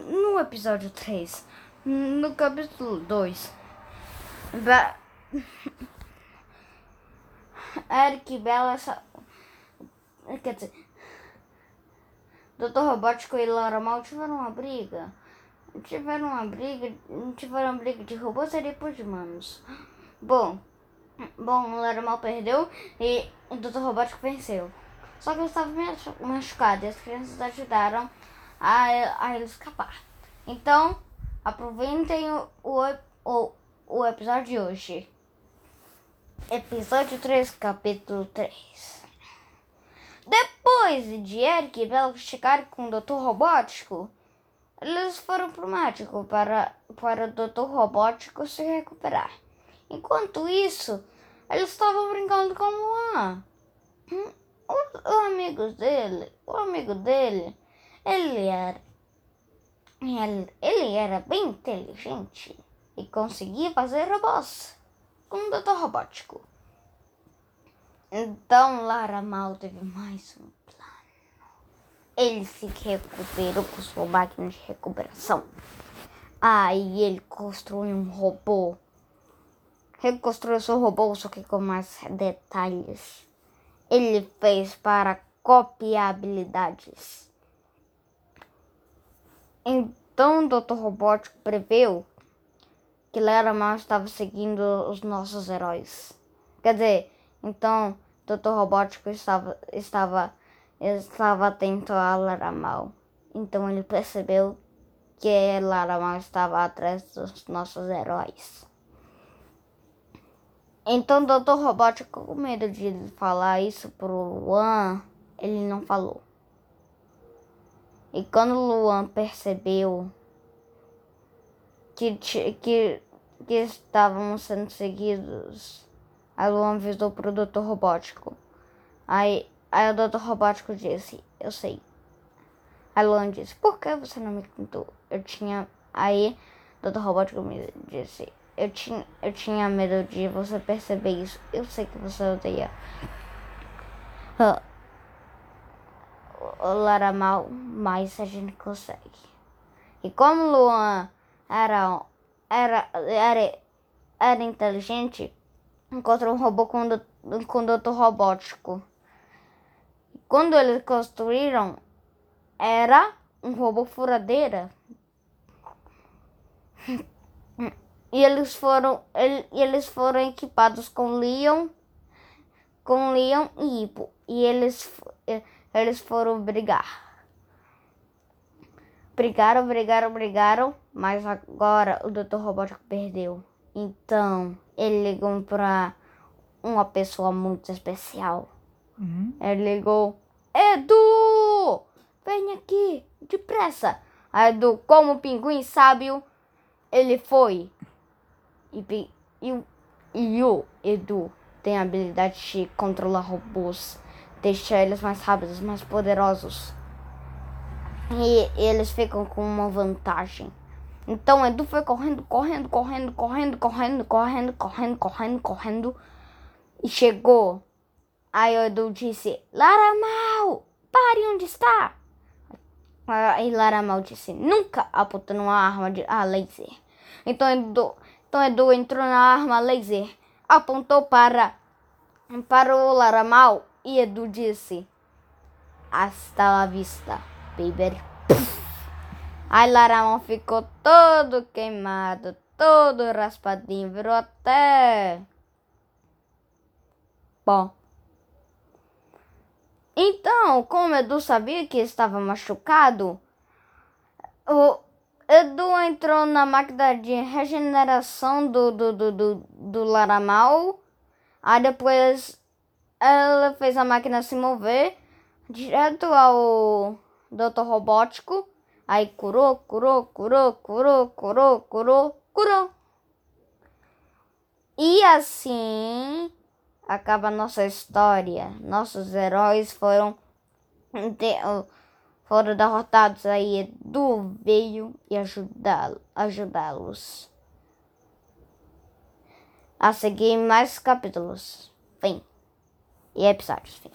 no episódio 3, no capítulo 2, ba... Eric Bella. Sa... Quer dizer, Dr. Robótico e Laura Mal tiveram uma briga. Tiveram uma briga. Tiveram uma briga de robôs e depois de humanos. Bom, bom, Laura Mal perdeu e o Dr. Robótico venceu. Só que ele estava machucado e as crianças ajudaram a, a ele escapar. Então, aproveitem o, o, o, episódio de hoje. Episódio 3, capítulo 3. Depois de Eric e Bella chegarem com o Dr. Robótico, eles foram pro médico para, para o Dr. Robótico se recuperar. Enquanto isso, eles estavam brincando com o Luan. Hum, os amigos dele, o amigo dele, ele era, ele, era bem inteligente e conseguia fazer robôs com Dr. Robótico. Então Lara Mal teve mais um plano. Ele se recuperou com sua máquina de recuperação. Aí ele construiu um robô. Reconstruiu seu robô, só que com mais detalhes. Ele fez para copiar habilidades. Então o Dr. Robótico preveu que Lara Mal estava seguindo os nossos heróis. Quer dizer, então, Dr. Robótico estava, estava, estava atento a Laramal. Então ele percebeu que Laramal estava atrás dos nossos heróis. Então, Dr. Robótico, com medo de falar isso pro Luan, ele não falou. E quando Luan percebeu que, que, que estávamos sendo seguidos a Luan avisou pro Dr. Robótico. Aí, aí o Dr. Robótico disse, eu sei. A Luan disse, por que você não me contou? Eu tinha. Aí o Dr. Robótico me disse, eu tinha, eu tinha medo de você perceber isso. Eu sei que você odeia. O Lara mal, mas a gente consegue. E como Luan era, era, era, era inteligente, encontrou um robô com um condutor robótico. Quando eles construíram, era um robô furadeira. E eles foram, eles foram equipados com Leon, com Leon e Hippo. E eles, eles foram brigar. Brigaram, brigaram, brigaram, mas agora o Dr. Robótico perdeu. Então, ele ligou para uma pessoa muito especial. Uhum. Ele ligou: Edu! Vem aqui, depressa! Aí Edu, como pinguim sábio, ele foi. E, e, e o Edu tem a habilidade de controlar robôs, deixar eles mais rápidos, mais poderosos. E eles ficam com uma vantagem. Então Edu foi correndo, correndo, correndo, correndo, correndo, correndo, correndo, correndo, correndo. E chegou. Aí o Edu disse, Laramal, pare onde está. Aí Laramal disse, nunca apontando uma arma de a laser. Então Edu, então Edu entrou na arma laser, apontou para, para o Laramal e Edu disse, hasta la vista, baby. Aí Laramão ficou todo queimado, todo raspadinho, virou até. Bom. Então, como Edu sabia que estava machucado, o Edu entrou na máquina de regeneração do, do, do, do, do Laramal. Aí depois ela fez a máquina se mover direto ao Doutor Robótico. Aí curou, curou, curou, curou, curou, curou, curou. E assim acaba nossa história. Nossos heróis foram foram derrotados. Aí Edu veio e ajudá-los. A seguir mais capítulos. Fim. E episódios. Fim.